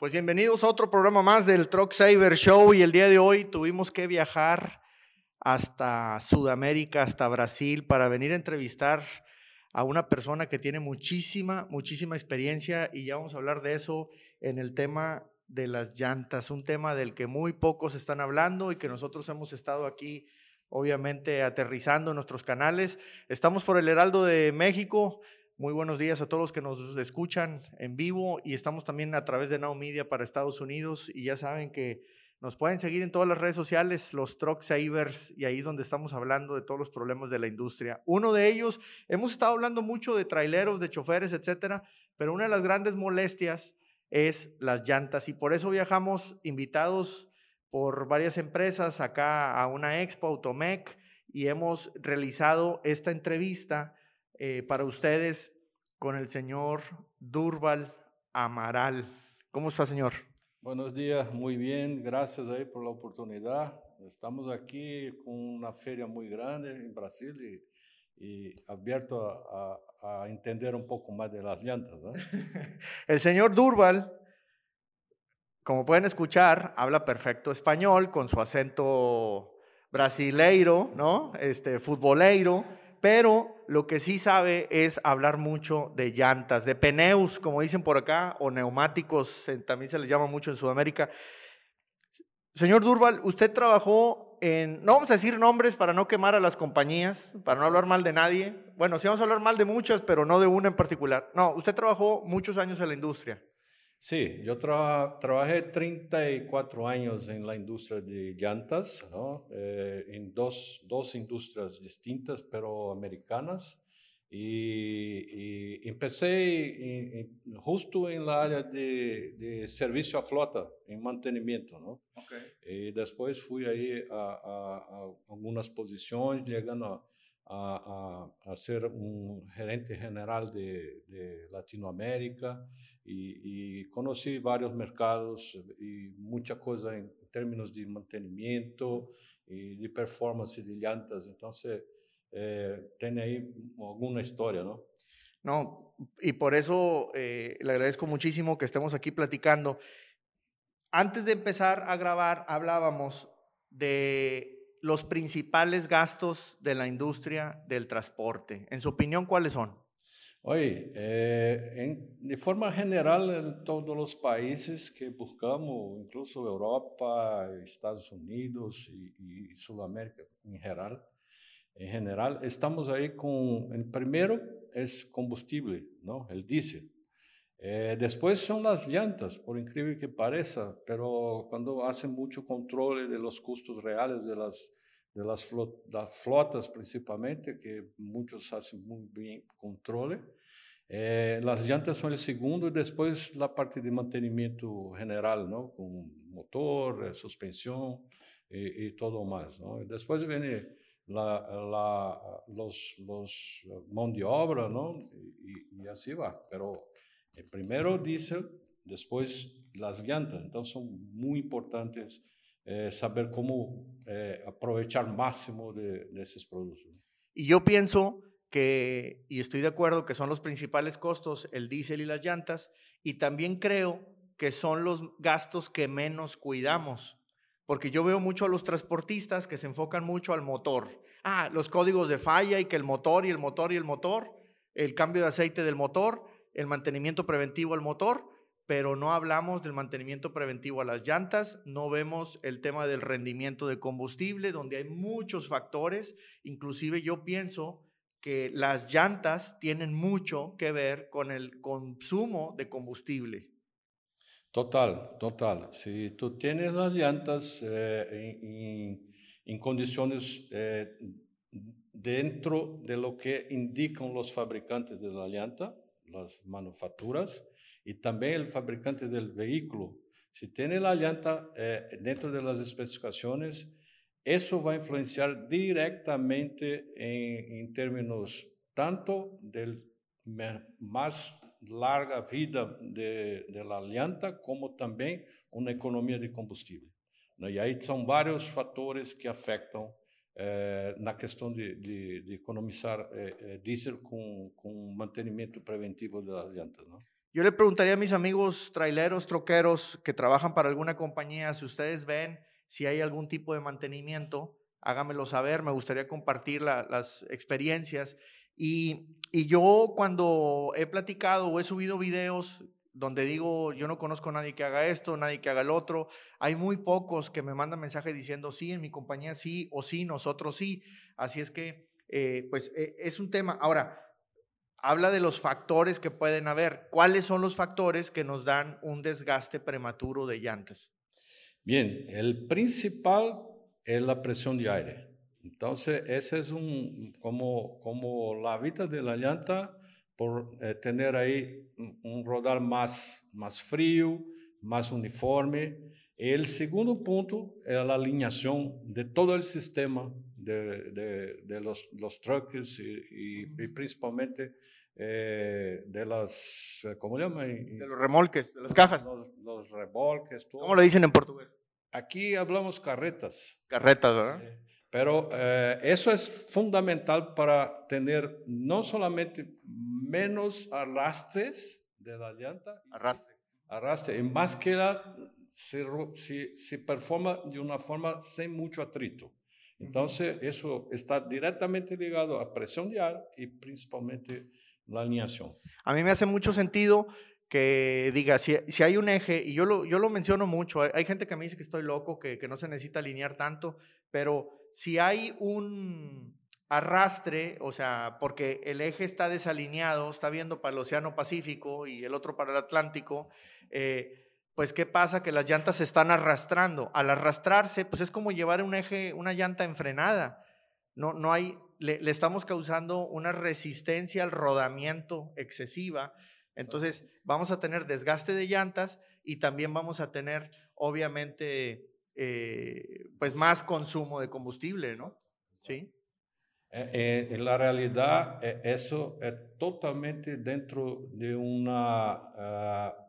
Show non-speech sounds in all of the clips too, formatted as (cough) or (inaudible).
Pues bienvenidos a otro programa más del Truck Saver Show y el día de hoy tuvimos que viajar hasta Sudamérica, hasta Brasil, para venir a entrevistar a una persona que tiene muchísima, muchísima experiencia y ya vamos a hablar de eso en el tema de las llantas, un tema del que muy pocos están hablando y que nosotros hemos estado aquí, obviamente, aterrizando en nuestros canales. Estamos por el Heraldo de México, muy buenos días a todos los que nos escuchan en vivo y estamos también a través de Now Media para Estados Unidos y ya saben que nos pueden seguir en todas las redes sociales, los Truck Savers, y ahí es donde estamos hablando de todos los problemas de la industria. Uno de ellos, hemos estado hablando mucho de traileros, de choferes, etcétera, pero una de las grandes molestias es las llantas y por eso viajamos invitados por varias empresas acá a una expo Automec y hemos realizado esta entrevista eh, para ustedes con el señor Durval Amaral. ¿Cómo está, señor? Buenos días, muy bien, gracias ahí por la oportunidad. Estamos aquí con una feria muy grande en Brasil y, y abierto a, a, a, entender un poco más de las llantas. ¿no? (laughs) el señor Durval, como pueden escuchar, habla perfecto español con su acento brasileiro, ¿no? Este, futboleiro pero lo que sí sabe es hablar mucho de llantas, de peneus, como dicen por acá, o neumáticos, también se les llama mucho en Sudamérica. Señor Durval, usted trabajó en, no vamos a decir nombres para no quemar a las compañías, para no hablar mal de nadie. Bueno, sí vamos a hablar mal de muchas, pero no de una en particular. No, usted trabajó muchos años en la industria. Sí, yo tra trabajé 34 años en la industria de llantas, ¿no? eh, en dos, dos, industrias distintas, pero americanas. Y, y empecé en, en, justo en la área de, de, servicio a flota, en mantenimiento. ¿no? Okay. Y después fui ahí a, a, a algunas posiciones, llegando a, a, a, a, ser un gerente general de, de Latinoamérica y, y, conocí varios mercados y mucha cosa en términos de mantenimiento y de performance de llantas. Entonces, eh, tiene ahí alguna historia, ¿no? No, y por eso eh, le agradezco muchísimo que estemos aquí platicando. Antes de empezar a grabar, hablábamos de los principales gastos de la industria del transporte. En su opinión, ¿cuáles son? Oye, eh, en, de forma general, en todos los países que buscamos, incluso Europa, Estados Unidos y, y Sudamérica en general, en general, estamos ahí con, el primero es combustible, ¿no? El diésel. Eh, después son las llantas, por increíble que parezca, pero cuando hacen mucho control de los costos reales de las, de las, flot flotas principalmente, que muchos hacen muy bien control, eh, las llantas son el segundo y después la parte de mantenimiento general, ¿no? Con motor, eh, suspensión y, y, todo más, ¿no? Después viene la, la, los, los mano de obra, ¿no? Y, y así va, pero primero diésel, después las llantas. Entonces son muy importantes eh, saber cómo eh, aprovechar máximo de, de, esos productos. Y yo pienso que, y estoy de acuerdo, que son los principales costos el diésel y las llantas, y también creo que son los gastos que menos cuidamos, porque yo veo mucho a los transportistas que se enfocan mucho al motor. Ah, los códigos de falla y que el motor y el motor y el motor, el cambio de aceite del motor, el mantenimiento preventivo al motor, pero no hablamos del mantenimiento preventivo a las llantas, no vemos el tema del rendimiento de combustible, donde hay muchos factores, inclusive yo pienso que las llantas tienen mucho que ver con el consumo de combustible. Total, total. Si tú tienes las llantas eh, en, en, condiciones eh, dentro de lo que indican los fabricantes de la llanta, las manufacturas y también el fabricante del vehículo. Si tiene la llanta eh, dentro de las especificaciones, eso va a influenciar directamente en, en términos tanto del más larga vida de, de, la llanta como también una economía de combustible. ¿no? Y ahí son varios factores que afectan eh, na questão de, de, de economizar eh, eh, diesel com, com mantenimento preventivo das llantas. Não? Yo le preguntaría a mis amigos traileros, troqueros que trabajan para alguna compañía, si ustedes ven si hay algún tipo de mantenimiento, hágamelo saber, me gustaría compartir las experiencias. Y, y, yo cuando he platicado o he subido videos donde digo, yo no conozco a nadie que haga esto, nadie que haga el otro, hay muy pocos que me mandan mensajes diciendo, sí, en mi compañía sí, o sí, nosotros sí. Así es que, eh, pues, eh, es un tema. Ahora, habla de los factores que pueden haber. ¿Cuáles son los factores que nos dan un desgaste prematuro de llantas? Bien, el principal es la presión de aire. Entonces, ese es un, como, como la vida de la llanta, por eh, tener ahí un, rodar más, más frío, más uniforme. El segundo punto es la alineación de todo el sistema de, de, los, los trucks y, y principalmente eh, de las, eh, ¿cómo llaman? De los remolques, de las cajas. Los, remolques. Todo. ¿Cómo lo dicen en portugués? Aquí hablamos carretas. Carretas, ¿verdad? pero eh, eso es fundamental para tener no solamente menos arrastres de la llanta. Arrastre. Arrastre. Y más que se, se, performa de una forma sin mucho atrito. Entonces, eso está directamente ligado a presión de ar y principalmente la alineación. A mí me hace mucho sentido que diga, si, si hay un eje, y yo lo, yo lo menciono mucho, hay, gente que me dice que estoy loco, que, que no se necesita alinear tanto, pero si hay un arrastre, o sea, porque el eje está desalineado, está viendo para el Océano Pacífico y el otro para el Atlántico, eh, pues ¿qué pasa? Que las llantas se están arrastrando. Al arrastrarse, pues es como llevar un eje, una llanta enfrenada. No, no hay, le, estamos causando una resistencia al rodamiento excesiva. Entonces vamos a tener desgaste de llantas y también vamos a tener, obviamente, eh, pues más consumo de combustible, ¿no? Sí. Eh, eh, en la realidad, eso es totalmente dentro de una, ah,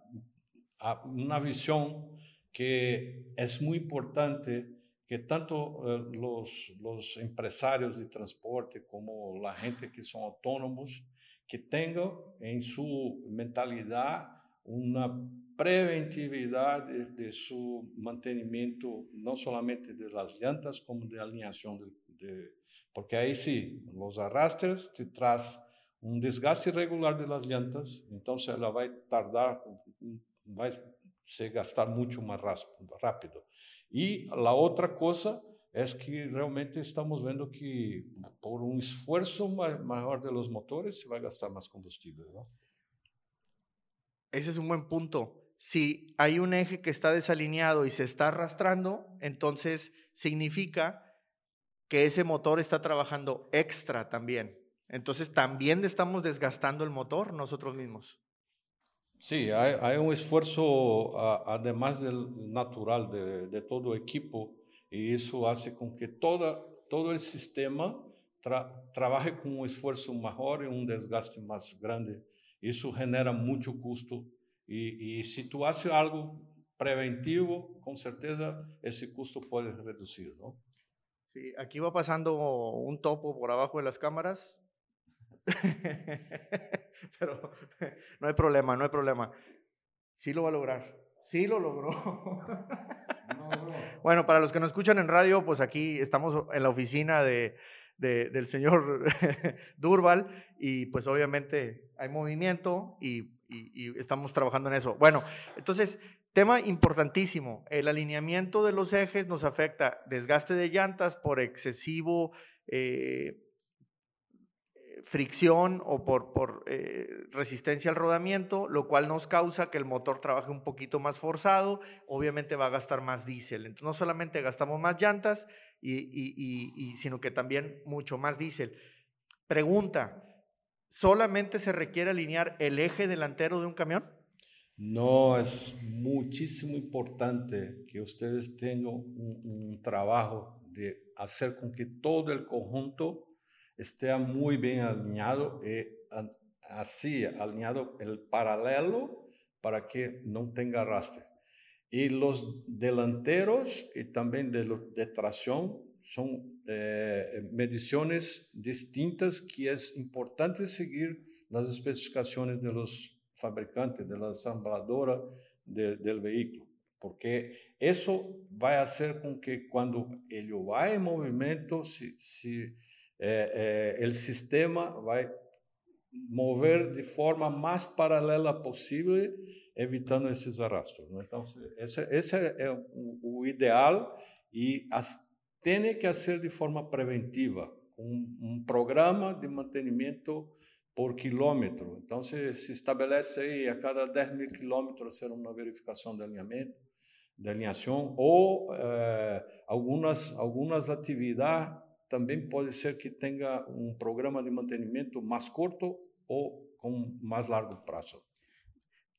una visión que es muy importante que tanto eh, los, los empresarios de transporte como la gente que son autónomos, que tengan en su mentalidad una preventividad de, su mantenimiento, no solamente de las llantas, como de alineación, de, porque ahí sí, los arrastres te tras un desgaste irregular de las llantas, entonces ela va a tardar, va a gastar mucho más rápido. Y la otra cosa es que realmente estamos viendo que por un esfuerzo mayor de los motores se va a gastar más combustible. ¿no? Ese es un buen punto. Si hay un eje que está desalineado y se está arrastrando, entonces significa que ese motor está trabajando extra también. Entonces también estamos desgastando el motor nosotros mismos. Sí, hay, un esfuerzo además del natural de, todo equipo y eso hace con que toda, todo el sistema trabaje con un esfuerzo mejor y un desgaste más grande. Eso genera mucho costo y, y si tú haces algo preventivo, con certeza ese costo puede reducir, ¿no? Sí, aquí va pasando un topo por abajo de las cámaras. (laughs) Pero no hay problema, no hay problema. Sí lo va a lograr. Sí lo logró. (laughs) Bueno, para los que nos escuchan en radio, pues aquí estamos en la oficina de, del señor (laughs) Durval y pues obviamente hay movimiento y, estamos trabajando en eso. Bueno, entonces, tema importantísimo, el alineamiento de los ejes nos afecta desgaste de llantas por excesivo... Eh, fricción o por, eh, resistencia al rodamiento, lo cual nos causa que el motor trabaje un poquito más forzado, obviamente va a gastar más diésel. Entonces no solamente gastamos más llantas, y, sino que también mucho más diésel. Pregunta, ¿solamente se requiere alinear el eje delantero de un camión? No, es muchísimo importante que ustedes tengan un trabajo de hacer con que todo el conjunto esté muy bien alineado y eh, así alineado el paralelo para que no tenga arrastre. Y los delanteros y también de, de tracción son eh, mediciones distintas que es importante seguir las especificaciones de los fabricante, de la ensambladora del vehículo, porque eso va a hacer con que cuando él va en movimiento, si, si eh, eh, el sistema va a mover de forma más paralela posible, evitando esos arrastros. Entonces, ese, ese es o ideal y tiene que hacer de forma preventiva, un, un programa de mantenimiento por quilômetro. Então, se, se estabelece aí a cada 10 mil quilômetros ser uma verificação de alinhamento, de alinhação, ou eh, algumas, algumas atividades também pode ser que tenha um programa de mantenimento mais curto ou com mais largo prazo.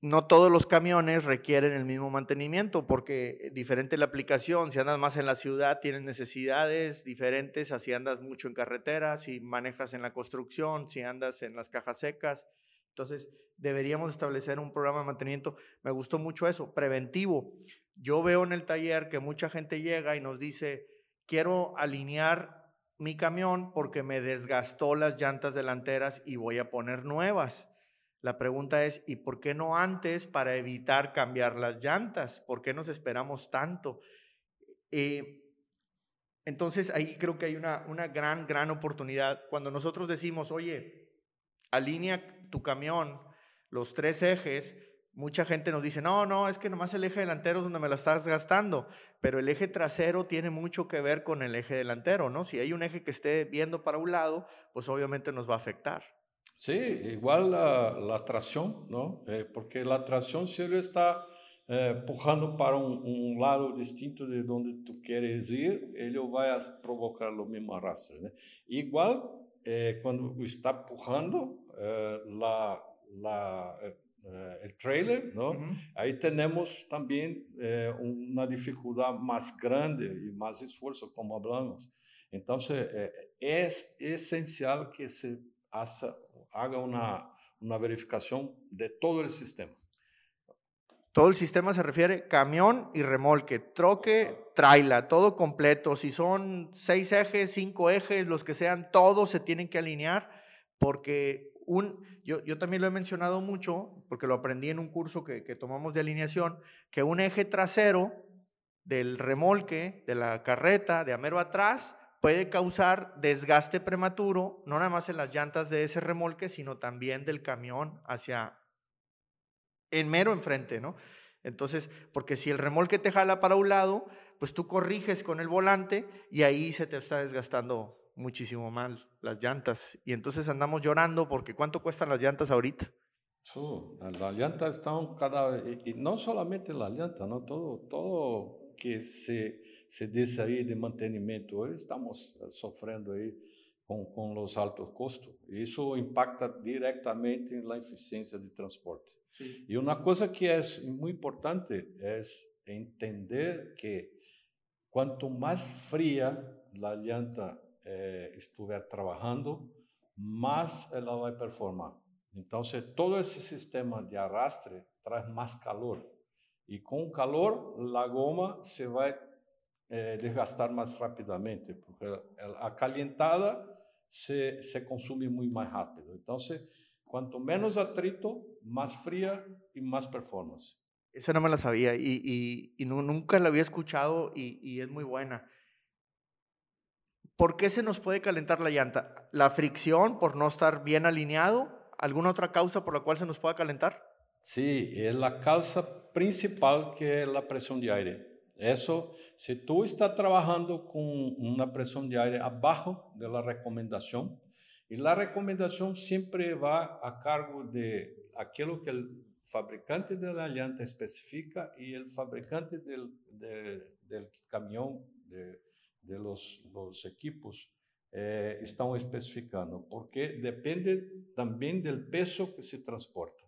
no todos los camiones requieren el mismo mantenimiento porque diferente la aplicación, si andas más en la ciudad tienes necesidades diferentes, así andas mucho en carretera, si manejas en la construcción, si andas en las cajas secas. Entonces, deberíamos establecer un programa de mantenimiento. Me gustó mucho eso, preventivo. Yo veo en el taller que mucha gente llega y nos dice, quiero alinear mi camión porque me desgastó las llantas delanteras y voy a poner nuevas. La pregunta es, ¿y por qué no antes para evitar cambiar las llantas? ¿Por qué nos esperamos tanto? Eh, entonces ahí creo que hay una, una gran, gran oportunidad. Cuando nosotros decimos, oye, alinea tu camión, los tres ejes, mucha gente nos dice, no, no, es que nomás el eje delantero es donde me la estás gastando, pero el eje trasero tiene mucho que ver con el eje delantero, ¿no? Si hay un eje que esté viendo para un lado, pues obviamente nos va a afectar. Sí, igual la, tracción, ¿no? Eh, porque la tracción, si él está eh, empujando para un, lado distinto de donde tú quieres ir, él va a provocar lo mismo arrastre. ¿no? Igual, eh, cuando está empujando eh, la, la, eh, el trailer, ¿no? Uh -huh. Ahí tenemos también eh, una dificultad más grande y más esfuerzo, como hablamos. Entonces, es esencial que se haga haga una, una verificación de todo el sistema. Todo el sistema se refiere camión y remolque, troque, traila, todo completo. Si son seis ejes, cinco ejes, los que sean, todos se tienen que alinear porque yo, también lo he mencionado mucho, porque lo aprendí en un curso que, que tomamos de alineación, que un eje trasero del remolque, de la carreta, de amero atrás, puede causar desgaste prematuro, no nada más en las llantas de ese remolque, sino también del camión hacia en mero enfrente, ¿no? Entonces, porque si el remolque te jala para un lado, pues tú corriges con el volante y ahí se te está desgastando muchísimo mal las llantas. Y entonces andamos llorando porque ¿cuánto cuestan las llantas ahorita? Sí, las llantas están cada vez, y no solamente las llantas, ¿no? Todo, todo que se se dice aí de mantenimento, hoje estamos eh, sofrendo aí com, com os altos custos. Isso impacta diretamente na eficiência de transporte. Sim. E uma coisa que é muito importante é entender que quanto mais fria a llanta eh, estiver trabalhando, mais ela vai performar. Então, se todo esse sistema de arrastre traz mais calor. Com o calor, a goma se vai eh, desgastar mais rapidamente, porque a calentada se, consome muito mais rápido. Então, se, quanto menos atrito, más fría y más performance. Esa no me la sabía y, y, y nunca la había escuchado y, y, es muy buena. ¿Por qué se nos puede calentar la llanta? ¿La fricción por no estar bien alineado? ¿Alguna otra causa por la cual se nos pueda calentar? Sí, es la causa principal que es la presión de aire. Eso, si tú estás trabajando con una presión de aire abajo de la recomendación, y la recomendación siempre va a cargo de aquello que el fabricante de la llanta especifica y el fabricante del, de, del camión, de, de los, equipos, eh, están especificando, porque depende también del peso que se transporta.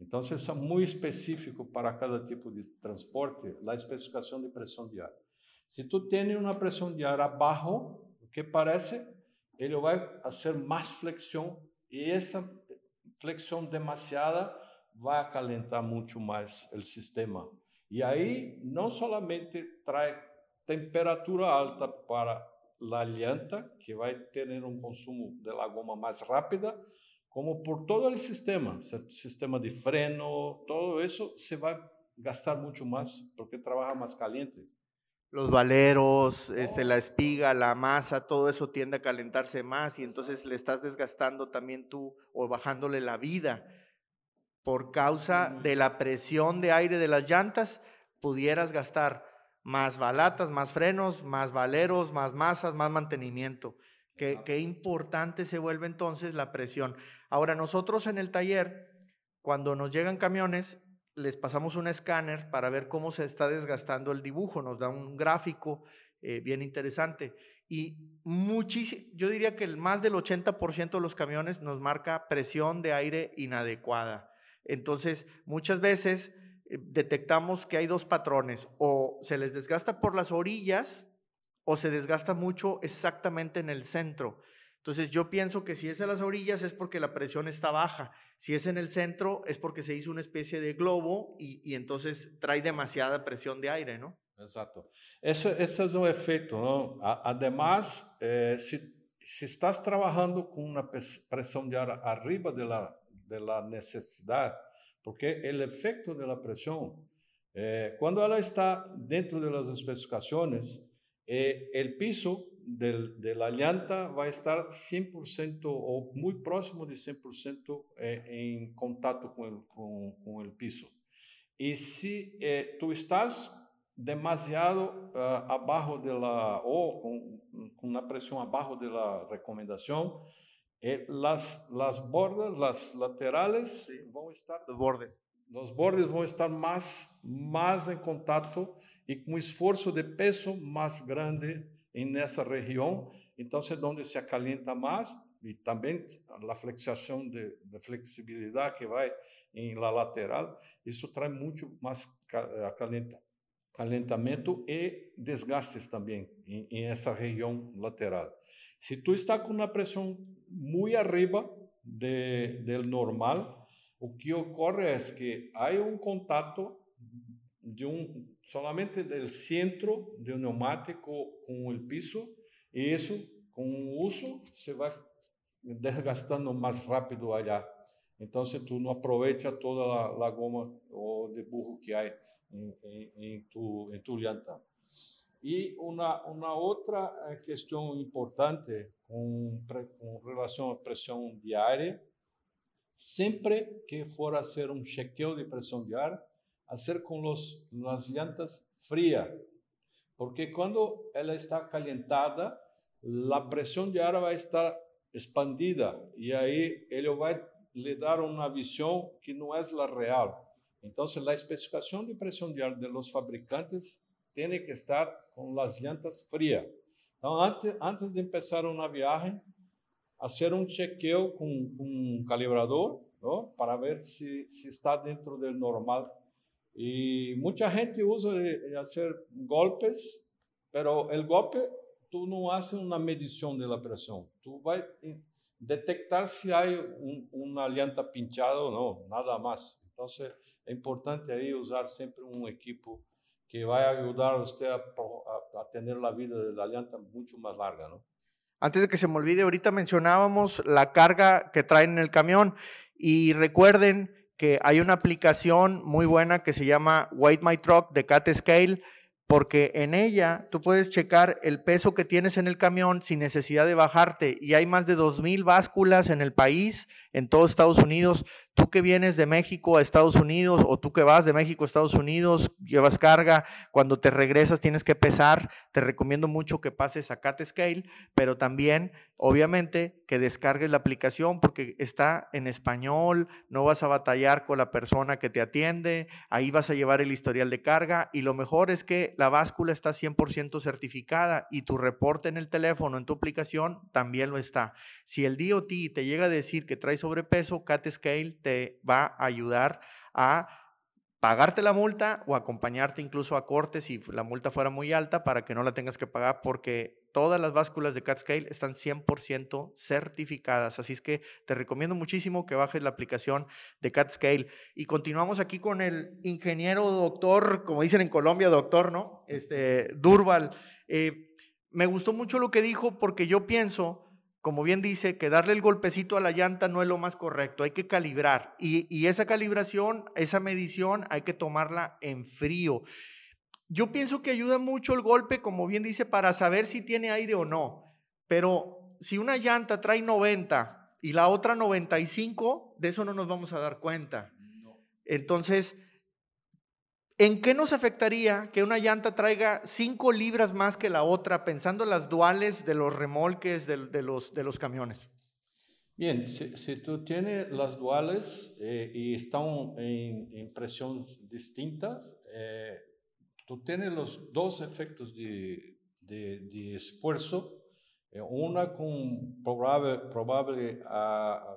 Isso é muito específico para cada tipo de transporte, a especificação de pressão de ar. Se tu tem uma pressão de ar abaixo, o que parece, ele vai fazer mais flexão e essa flexão demasiada vai acalentar muito mais o sistema. E aí, não somente traz temperatura alta para a llanta, que vai ter um consumo de goma mais rápida, como por todo el sistema, sistema de freno, todo eso se va a gastar mucho más porque trabaja más caliente. Los valeros, este, la espiga, la masa, todo eso tiende a calentarse más y entonces le estás desgastando también tú o bajándole la vida. Por causa de la presión de aire de las llantas, pudieras gastar más balatas, más frenos, más valeros, más masas, más mantenimiento. Qué, qué importante se vuelve entonces la presión. Ahora, nosotros en el taller, cuando nos llegan camiones, les pasamos un escáner para ver cómo se está desgastando el dibujo, nos da un gráfico eh, bien interesante. Y muchísimo, yo diría que el más del 80% de los camiones nos marca presión de aire inadecuada. Entonces, muchas veces detectamos que hay dos patrones, o se les desgasta por las orillas o se desgasta mucho exactamente en el centro. Entonces yo pienso que si es a las orillas es porque la presión está baja, si es en el centro es porque se hizo una especie de globo y, entonces trae demasiada presión de aire, ¿no? Exacto. Eso, ese es un efecto. Además, eh, si, si, estás trabajando con una presión de aire arriba de la, de la necesidad, porque el efecto de la presión, eh, cuando ella está dentro de las especificaciones, eh, el piso del, de la llanta va a estar 100% o muy próximo de 100% eh, en contacto con el, con, con el, piso. Y si eh, tú estás demasiado uh, abajo de la, o con, con, una presión abajo de la recomendación, eh, las, las bordas, las laterales sí. van a estar... Los bordes. Los bordes van a estar más, más en contacto y con esfuerzo de peso más grande en esa región, entonces donde se acalienta más y también la flexión de, de flexibilidad que va en la lateral, eso trae mucho más calenta, calentamiento y desgastes también en, en, esa región lateral. Si tú estás con una presión muy arriba de, del normal, lo que ocurre es que hay un contacto de un solamente del centro del neumático con el piso y eso con uso se va desgastando más rápido allá. Entonces tú no aprovechas toda la, goma o de burro que hay en, tu, en tu llanta. Y una, una otra eh, cuestión importante con, con relación a presión de aire, siempre que for hacer un chequeo de presión de aire, hacer con los, las llantas fría, porque cuando ella está calentada, la presión de aire va a estar expandida y ahí él va a le dar una visión que no es la real. Entonces, la especificación de presión de aire de los fabricantes tiene que estar con las llantas frías. Entonces, antes, antes de empezar una viaje, hacer un chequeo con un calibrador, ¿no? Para ver si, si está dentro del normal y mucha gente usa de, hacer golpes, pero el golpe tú no haces una medición de la presión. Tú vas a detectar si hay un, una llanta pinchada o no, nada más. Entonces es importante ahí usar siempre un equipo que va a ayudar a usted a, a, a tener la vida de la llanta mucho más larga, ¿no? Antes de que se me olvide, ahorita mencionábamos la carga que traen en el camión y recuerden que hay una aplicación muy buena que se llama Weight My Truck de Cat Scale porque en ella tú puedes checar el peso que tienes en el camión sin necesidad de bajarte y hay más de 2.000 básculas en el país, en todo Estados Unidos. Tú que vienes de México a Estados Unidos o tú que vas de México a Estados Unidos, llevas carga, cuando te regresas tienes que pesar, te recomiendo mucho que pases a Cat Scale, pero también obviamente que descargues la aplicación porque está en español, no vas a batallar con la persona que te atiende, ahí vas a llevar el historial de carga y lo mejor es que la báscula está 100% certificada y tu reporte en el teléfono, en tu aplicación, también lo está. Si el DOT te llega a decir que trae sobrepeso, Cat Scale te va a ayudar a pagarte la multa o acompañarte incluso a corte si la multa fuera muy alta para que no la tengas que pagar porque todas las básculas de CatScale están 100% certificadas. Así es que te recomiendo muchísimo que bajes la aplicación de CatScale. Y continuamos aquí con el ingeniero doctor, como dicen en Colombia, doctor, ¿no? Este, Durval. Eh, me gustó mucho lo que dijo porque yo pienso como bien dice, que darle el golpecito a la llanta no es lo más correcto, hay que calibrar. Y, esa calibración, esa medición, hay que tomarla en frío. Yo pienso que ayuda mucho el golpe, como bien dice, para saber si tiene aire o no. Pero si una llanta trae 90 y la otra 95, de eso no nos vamos a dar cuenta. Entonces, ¿En qué nos afectaría que una llanta traiga 5 libras más que la otra, pensando en las duales de los remolques de, los, camiones? Bien, si, tú tienes las duales eh, y están en, presión distinta, eh, tú tienes los dos efectos de, esfuerzo, eh, una con probable, probable a,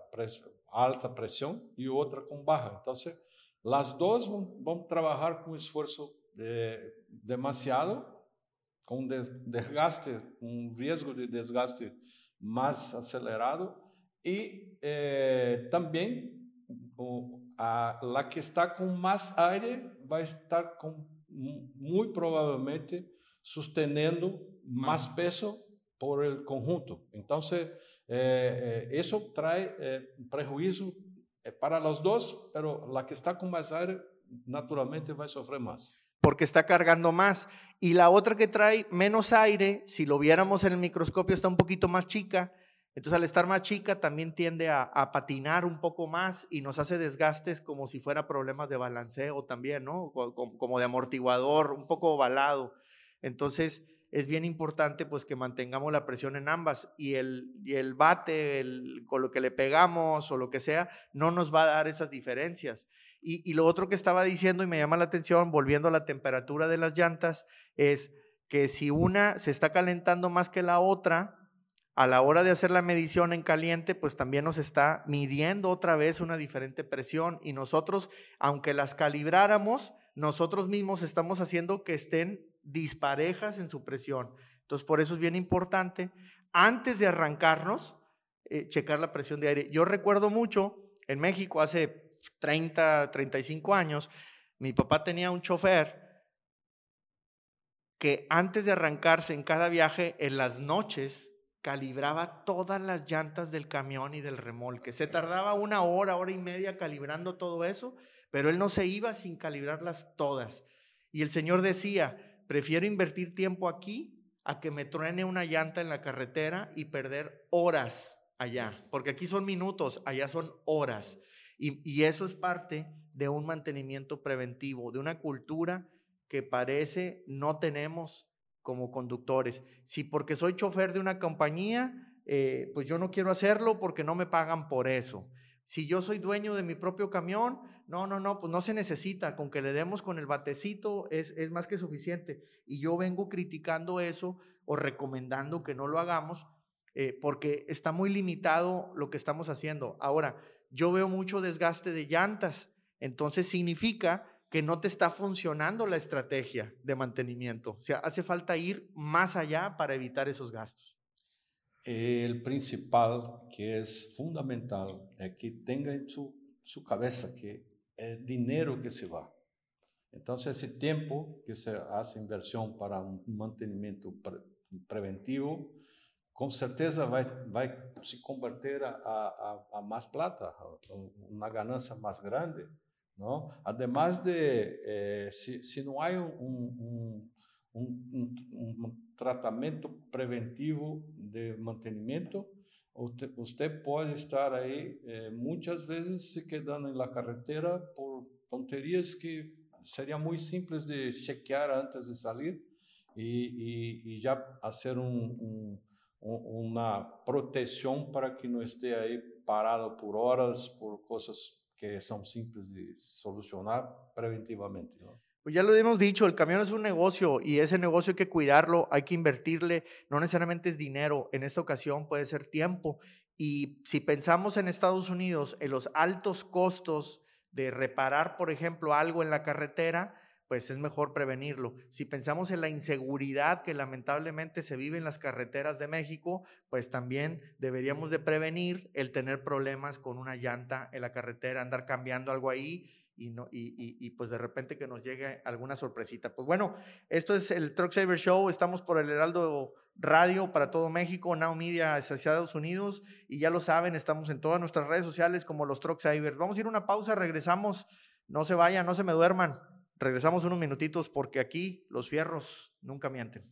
alta presión y otra con baja. Entonces, las dos van, a trabajar con esfuerzo demasiado, con desgaste, un riesgo de desgaste más acelerado y eh, también la que está con más aire va a estar con, muy probablemente sosteniendo más peso por el conjunto. Entonces, eh, eh, eso trae prejuicio é para los dos, pero la que está con más aire naturalmente va a sufrir más. Porque está cargando más. Y la otra que trae menos aire, si lo viéramos en el microscopio, está un poquito más chica. Entonces, al estar más chica, también tiende a, patinar un poco más y nos hace desgastes como si fuera problemas de balanceo también, ¿no? Como de amortiguador, un poco ovalado. Entonces, es bien importante pues que mantengamos la presión en ambas y el, y el bate, el, con lo que le pegamos o lo que sea, no nos va a dar esas diferencias. Y, y lo otro que estaba diciendo y me llama la atención, volviendo a la temperatura de las llantas, es que si una se está calentando más que la otra, a la hora de hacer la medición en caliente, pues también nos está midiendo otra vez una diferente presión y nosotros, aunque las calibráramos, nosotros mismos estamos haciendo que estén disparejas en su presión. Entonces, por eso es bien importante, antes de arrancarnos, eh, checar la presión de aire. Yo recuerdo mucho, en México hace 30, 35 años, mi papá tenía un chofer que antes de arrancarse en cada viaje, en las noches, calibraba todas las llantas del camión y del remolque. Se tardaba una hora, hora y media calibrando todo eso, pero él no se iba sin calibrarlas todas. Y el Señor decía, Prefiero invertir tiempo aquí a que me truene una llanta en la carretera y perder horas allá, porque aquí son minutos, allá son horas. Y, eso es parte de un mantenimiento preventivo, de una cultura que parece no tenemos como conductores. Si porque soy chofer de una compañía, eh, pues yo no quiero hacerlo porque no me pagan por eso. Si yo soy dueño de mi propio camión, no, no, no, pues no se necesita, con que le demos con el batecito es, es más que suficiente. Y yo vengo criticando eso o recomendando que no lo hagamos eh, porque está muy limitado lo que estamos haciendo. Ahora, yo veo mucho desgaste de llantas, entonces significa que no te está funcionando la estrategia de mantenimiento. O sea, hace falta ir más allá para evitar esos gastos. El principal, que es fundamental, es que tenga en su, su cabeza que é dinheiro que se vai. Então, esse tempo que se faz inversão para um mantenimento pre preventivo, com certeza vai, vai se converter a, a, a plata, uma ganância mais grande. Não? Ademais de, eh, se, se não há um, um, um, um tratamento preventivo de mantenimento, Usted, puede estar ahí eh, muchas veces se quedando en la carretera por tonterías que serían muy simples de chequear antes de salir y, y, ya hacer un, un, una protección para que no esté ahí parado por horas por cosas que son simples de solucionar preventivamente. Pues ya lo hemos dicho, el camión es un negocio y ese negocio hay que cuidarlo, hay que invertirle, no necesariamente es dinero, en esta ocasión puede ser tiempo. Y si pensamos en Estados Unidos, en los altos costos de reparar, por ejemplo, algo en la carretera, pues es mejor prevenirlo. Si pensamos en la inseguridad que lamentablemente se vive en las carreteras de México, pues también deberíamos de prevenir el tener problemas con una llanta en la carretera, andar cambiando algo ahí y, no, y, y, pues de repente que nos llegue alguna sorpresita. Pues bueno, esto es el Truck Saver Show, estamos por el Heraldo Radio para todo México, Now Media Estados Unidos. Y ya lo saben, estamos en todas nuestras redes sociales como los Truck Savers. Vamos a ir a una pausa, regresamos. No se vayan, no se me duerman. Regresamos unos minutitos porque aquí los fierros nunca mienten.